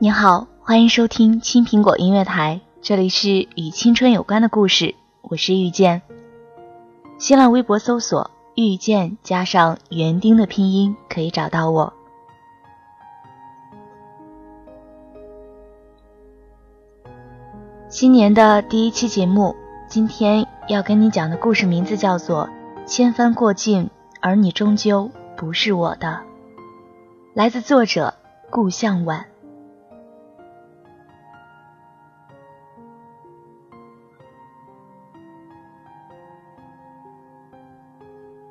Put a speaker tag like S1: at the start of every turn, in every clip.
S1: 你好，欢迎收听青苹果音乐台，这里是与青春有关的故事，我是遇见。新浪微博搜索“遇见”加上园丁的拼音，可以找到我。新年的第一期节目，今天要跟你讲的故事名字叫做《千帆过尽，而你终究不是我的》，来自作者顾向晚。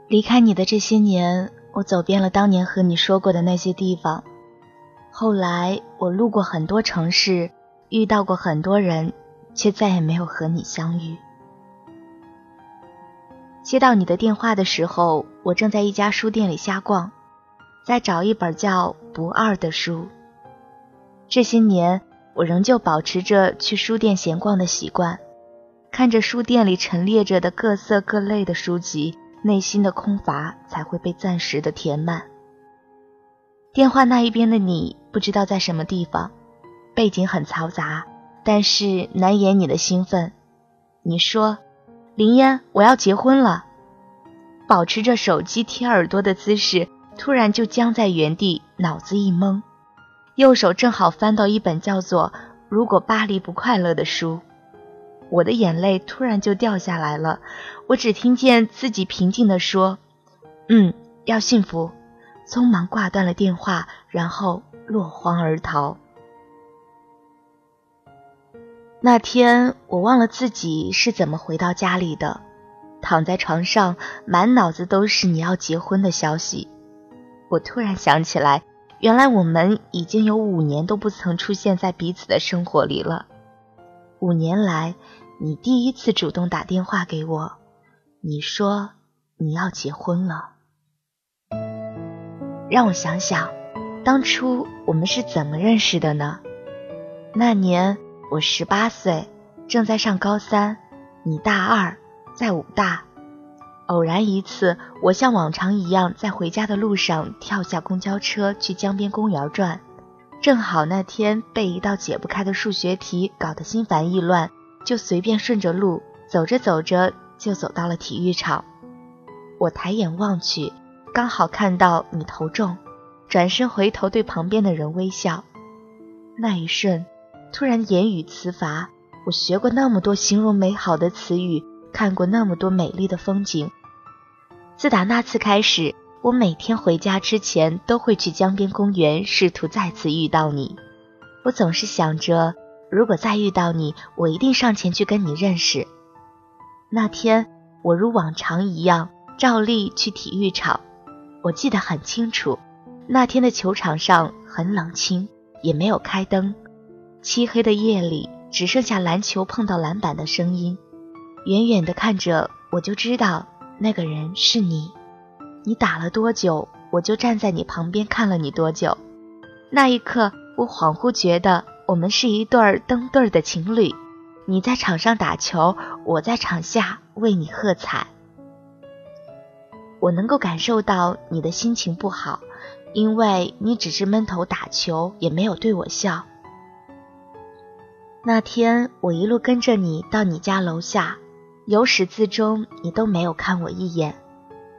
S1: 离开你的这些年，我走遍了当年和你说过的那些地方。后来我路过很多城市，遇到过很多人，却再也没有和你相遇。接到你的电话的时候，我正在一家书店里瞎逛，在找一本叫《不二》的书。这些年，我仍旧保持着去书店闲逛的习惯，看着书店里陈列着的各色各类的书籍。内心的空乏才会被暂时的填满。电话那一边的你不知道在什么地方，背景很嘈杂，但是难掩你的兴奋。你说：“林烟，我要结婚了。”保持着手机贴耳朵的姿势，突然就僵在原地，脑子一懵，右手正好翻到一本叫做《如果巴黎不快乐》的书。我的眼泪突然就掉下来了，我只听见自己平静地说：“嗯，要幸福。”匆忙挂断了电话，然后落荒而逃。那天我忘了自己是怎么回到家里的，躺在床上，满脑子都是你要结婚的消息。我突然想起来，原来我们已经有五年都不曾出现在彼此的生活里了。五年来，你第一次主动打电话给我，你说你要结婚了。让我想想，当初我们是怎么认识的呢？那年我十八岁，正在上高三，你大二，在武大。偶然一次，我像往常一样在回家的路上跳下公交车去江边公园转。正好那天被一道解不开的数学题搞得心烦意乱，就随便顺着路走着走着就走到了体育场。我抬眼望去，刚好看到你头中，转身回头对旁边的人微笑。那一瞬，突然言语词乏。我学过那么多形容美好的词语，看过那么多美丽的风景。自打那次开始。我每天回家之前都会去江边公园，试图再次遇到你。我总是想着，如果再遇到你，我一定上前去跟你认识。那天，我如往常一样照例去体育场。我记得很清楚，那天的球场上很冷清，也没有开灯。漆黑的夜里，只剩下篮球碰到篮板的声音。远远的看着，我就知道那个人是你。你打了多久，我就站在你旁边看了你多久。那一刻，我恍惚觉得我们是一对儿登对儿的情侣。你在场上打球，我在场下为你喝彩。我能够感受到你的心情不好，因为你只是闷头打球，也没有对我笑。那天我一路跟着你到你家楼下，由始至终你都没有看我一眼。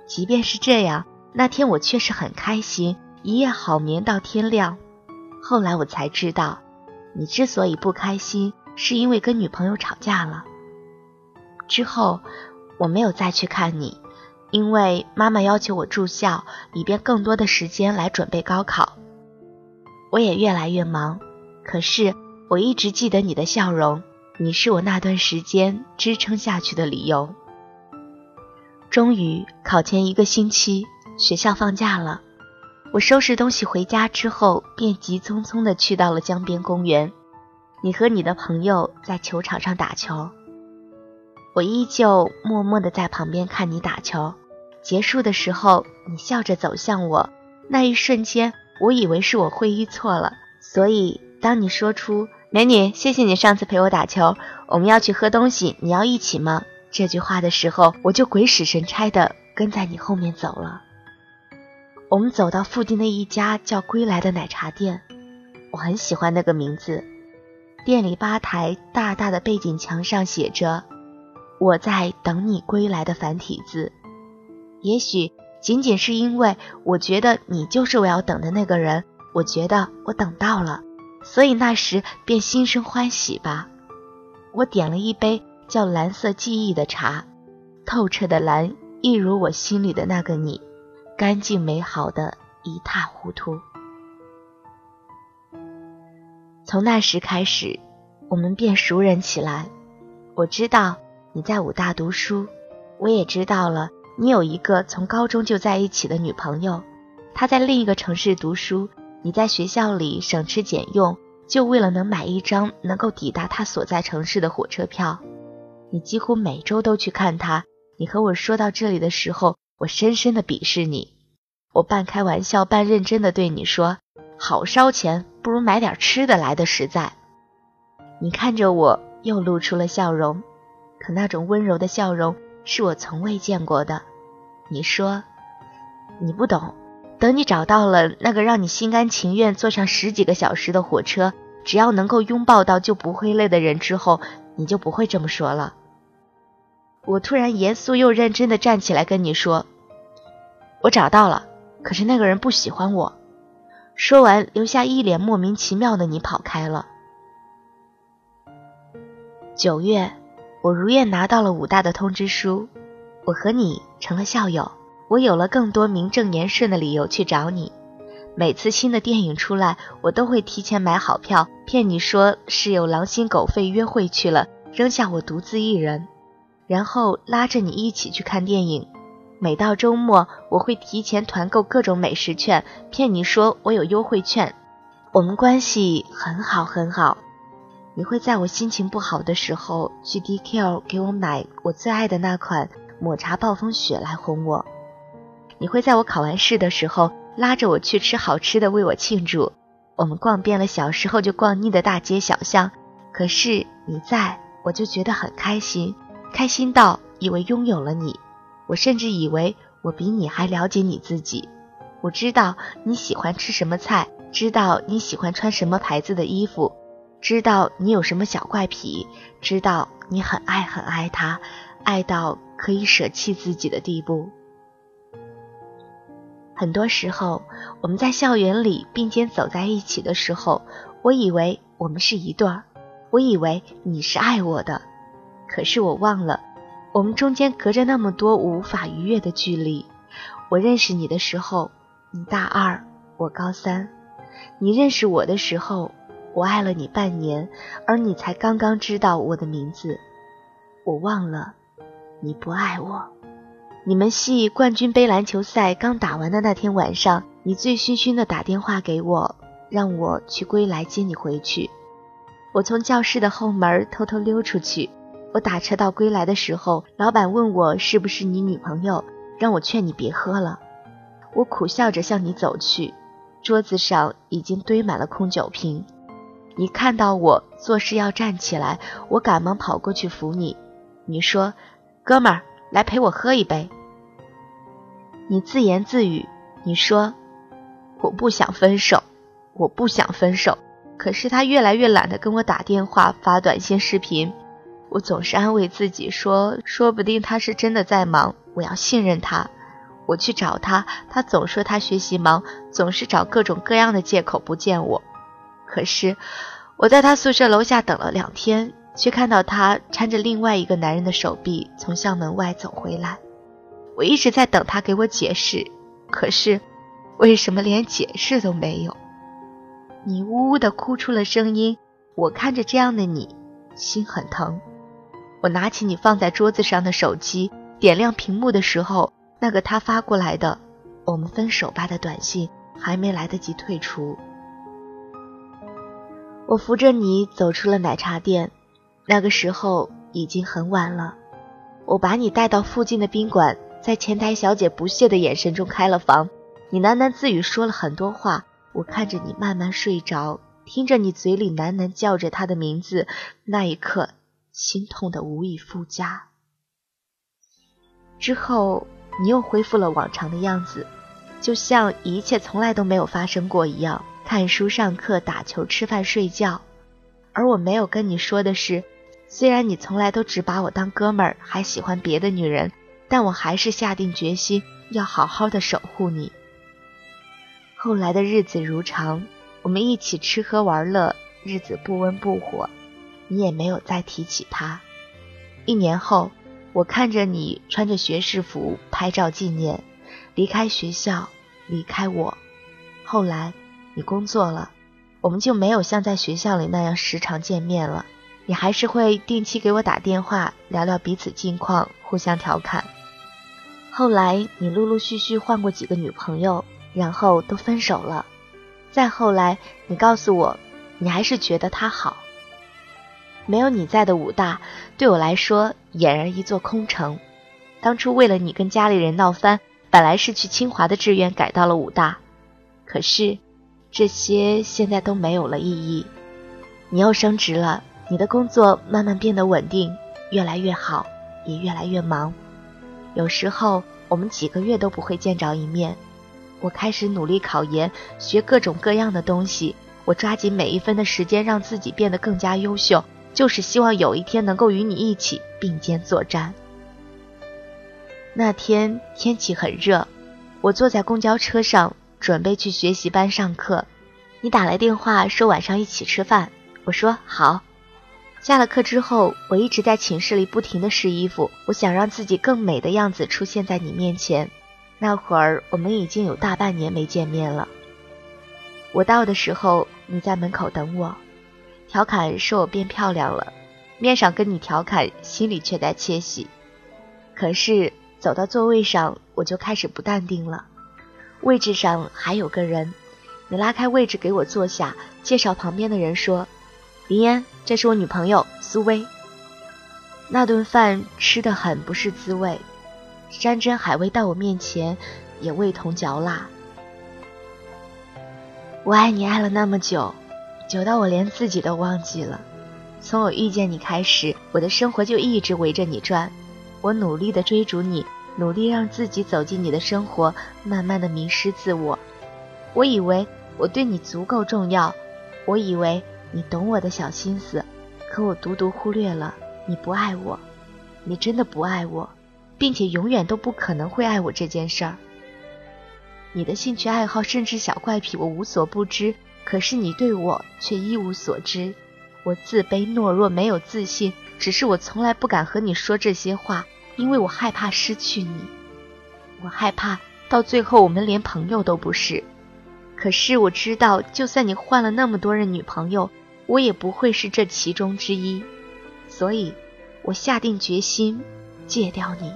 S1: 即便是这样，那天我确实很开心，一夜好眠到天亮。后来我才知道，你之所以不开心，是因为跟女朋友吵架了。之后我没有再去看你。因为妈妈要求我住校，以便更多的时间来准备高考。我也越来越忙，可是我一直记得你的笑容，你是我那段时间支撑下去的理由。终于考前一个星期，学校放假了，我收拾东西回家之后，便急匆匆地去到了江边公园。你和你的朋友在球场上打球。我依旧默默地在旁边看你打球，结束的时候，你笑着走向我，那一瞬间，我以为是我会意错了。所以，当你说出“美女，谢谢你上次陪我打球，我们要去喝东西，你要一起吗？”这句话的时候，我就鬼使神差的跟在你后面走了。我们走到附近的一家叫“归来”的奶茶店，我很喜欢那个名字。店里吧台大大的背景墙上写着。我在等你归来的繁体字，也许仅仅是因为我觉得你就是我要等的那个人，我觉得我等到了，所以那时便心生欢喜吧。我点了一杯叫蓝色记忆的茶，透彻的蓝，一如我心里的那个你，干净美好的一塌糊涂。从那时开始，我们便熟人起来，我知道。你在武大读书，我也知道了。你有一个从高中就在一起的女朋友，她在另一个城市读书。你在学校里省吃俭用，就为了能买一张能够抵达她所在城市的火车票。你几乎每周都去看他。你和我说到这里的时候，我深深的鄙视你。我半开玩笑半认真的对你说：“好烧钱，不如买点吃的来的实在。”你看着我，又露出了笑容。可那种温柔的笑容是我从未见过的。你说，你不懂。等你找到了那个让你心甘情愿坐上十几个小时的火车，只要能够拥抱到就不会累的人之后，你就不会这么说了。我突然严肃又认真的站起来跟你说：“我找到了，可是那个人不喜欢我。”说完，留下一脸莫名其妙的你跑开了。九月。我如愿拿到了武大的通知书，我和你成了校友，我有了更多名正言顺的理由去找你。每次新的电影出来，我都会提前买好票，骗你说是有狼心狗肺约会去了，扔下我独自一人，然后拉着你一起去看电影。每到周末，我会提前团购各种美食券，骗你说我有优惠券。我们关系很好很好。你会在我心情不好的时候去 DQ 给我买我最爱的那款抹茶暴风雪来哄我。你会在我考完试的时候拉着我去吃好吃的为我庆祝。我们逛遍了小时候就逛腻的大街小巷，可是你在我就觉得很开心，开心到以为拥有了你。我甚至以为我比你还了解你自己。我知道你喜欢吃什么菜，知道你喜欢穿什么牌子的衣服。知道你有什么小怪癖，知道你很爱很爱他，爱到可以舍弃自己的地步。很多时候，我们在校园里并肩走在一起的时候，我以为我们是一对儿，我以为你是爱我的，可是我忘了，我们中间隔着那么多无法逾越的距离。我认识你的时候，你大二，我高三；你认识我的时候。我爱了你半年，而你才刚刚知道我的名字。我忘了，你不爱我。你们系冠军杯篮球赛刚打完的那天晚上，你醉醺醺的打电话给我，让我去归来接你回去。我从教室的后门偷偷溜出去。我打车到归来的时候，老板问我是不是你女朋友，让我劝你别喝了。我苦笑着向你走去，桌子上已经堆满了空酒瓶。你看到我做事要站起来，我赶忙跑过去扶你。你说：“哥们儿，来陪我喝一杯。”你自言自语，你说：“我不想分手，我不想分手。”可是他越来越懒得跟我打电话、发短信、视频。我总是安慰自己说：“说不定他是真的在忙，我要信任他。”我去找他，他总说他学习忙，总是找各种各样的借口不见我。可是我在他宿舍楼下等了两天，却看到他搀着另外一个男人的手臂从校门外走回来。我一直在等他给我解释，可是为什么连解释都没有？你呜呜的哭出了声音，我看着这样的你，心很疼。我拿起你放在桌子上的手机，点亮屏幕的时候。那个他发过来的“我们分手吧”的短信还没来得及退出，我扶着你走出了奶茶店。那个时候已经很晚了，我把你带到附近的宾馆，在前台小姐不屑的眼神中开了房。你喃喃自语说了很多话，我看着你慢慢睡着，听着你嘴里喃喃叫着他的名字，那一刻心痛的无以复加。之后。你又恢复了往常的样子，就像一切从来都没有发生过一样，看书、上课、打球、吃饭、睡觉。而我没有跟你说的是，虽然你从来都只把我当哥们儿，还喜欢别的女人，但我还是下定决心要好好的守护你。后来的日子如常，我们一起吃喝玩乐，日子不温不火，你也没有再提起他。一年后。我看着你穿着学士服拍照纪念，离开学校，离开我。后来你工作了，我们就没有像在学校里那样时常见面了。你还是会定期给我打电话，聊聊彼此近况，互相调侃。后来你陆陆续续换过几个女朋友，然后都分手了。再后来，你告诉我，你还是觉得他好。没有你在的武大，对我来说俨然一座空城。当初为了你跟家里人闹翻，本来是去清华的志愿改到了武大，可是这些现在都没有了意义。你又升职了，你的工作慢慢变得稳定，越来越好，也越来越忙。有时候我们几个月都不会见着一面。我开始努力考研，学各种各样的东西，我抓紧每一分的时间，让自己变得更加优秀。就是希望有一天能够与你一起并肩作战。那天天气很热，我坐在公交车上准备去学习班上课，你打来电话说晚上一起吃饭，我说好。下了课之后，我一直在寝室里不停的试衣服，我想让自己更美的样子出现在你面前。那会儿我们已经有大半年没见面了。我到的时候，你在门口等我。调侃说我变漂亮了，面上跟你调侃，心里却在窃喜。可是走到座位上，我就开始不淡定了。位置上还有个人，你拉开位置给我坐下，介绍旁边的人说：“林烟，这是我女朋友苏薇。”那顿饭吃的很不是滋味，山珍海味到我面前也味同嚼蜡。我爱你爱了那么久。久到我连自己都忘记了。从我遇见你开始，我的生活就一直围着你转。我努力的追逐你，努力让自己走进你的生活，慢慢的迷失自我。我以为我对你足够重要，我以为你懂我的小心思，可我独独忽略了你不爱我，你真的不爱我，并且永远都不可能会爱我这件事儿。你的兴趣爱好甚至小怪癖，我无所不知。可是你对我却一无所知，我自卑懦弱，没有自信。只是我从来不敢和你说这些话，因为我害怕失去你，我害怕到最后我们连朋友都不是。可是我知道，就算你换了那么多任女朋友，我也不会是这其中之一。所以，我下定决心戒掉你。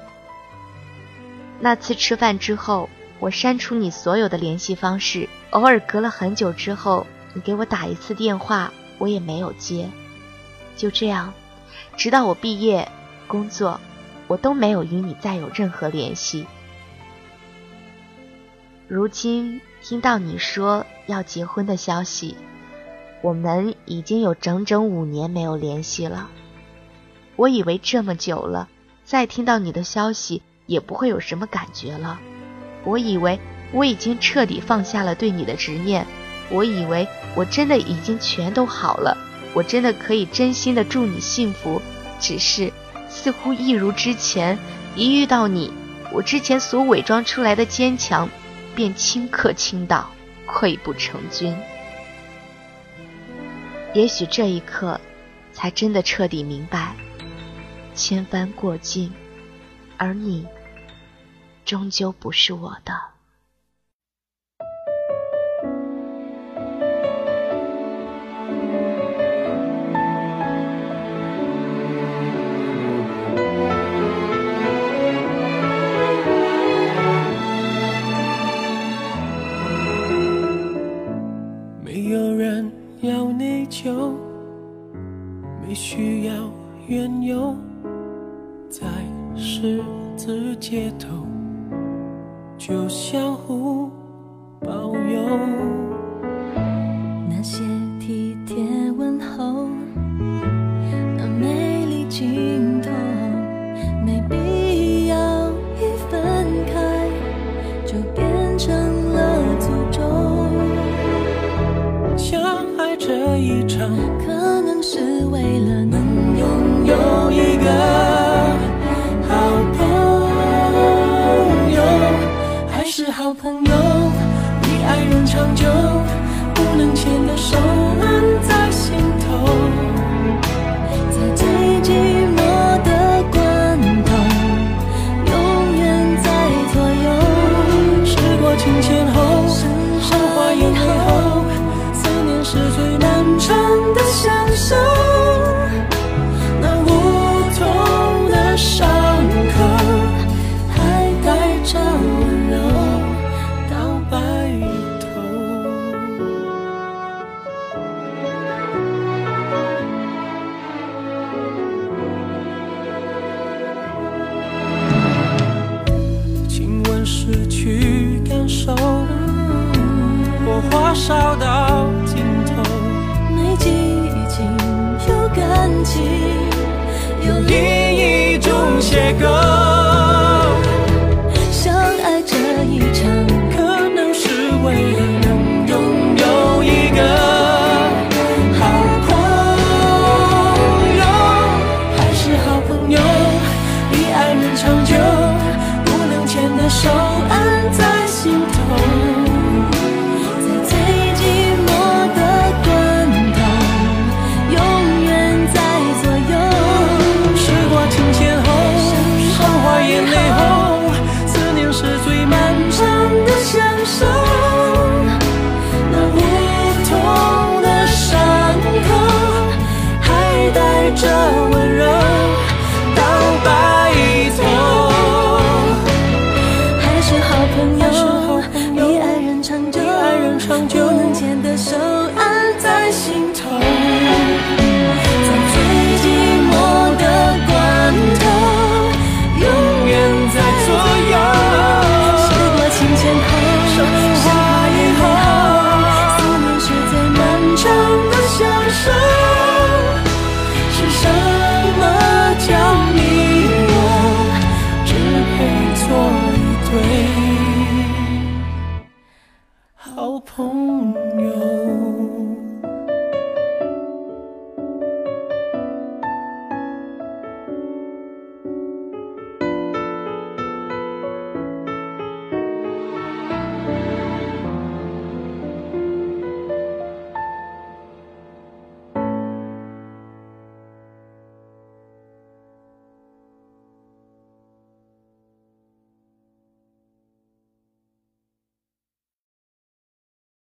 S1: 那次吃饭之后。我删除你所有的联系方式，偶尔隔了很久之后，你给我打一次电话，我也没有接。就这样，直到我毕业、工作，我都没有与你再有任何联系。如今听到你说要结婚的消息，我们已经有整整五年没有联系了。我以为这么久了，再听到你的消息也不会有什么感觉了。我以为我已经彻底放下了对你的执念，我以为我真的已经全都好了，我真的可以真心的祝你幸福。只是，似乎一如之前，一遇到你，我之前所伪装出来的坚强，便顷刻倾倒，溃不成军。也许这一刻，才真的彻底明白，千帆过尽，而你，终究不是我的。
S2: 可能。
S3: 是为了能拥有一个好朋友，
S2: 还是好朋友，比爱人长久，写歌，着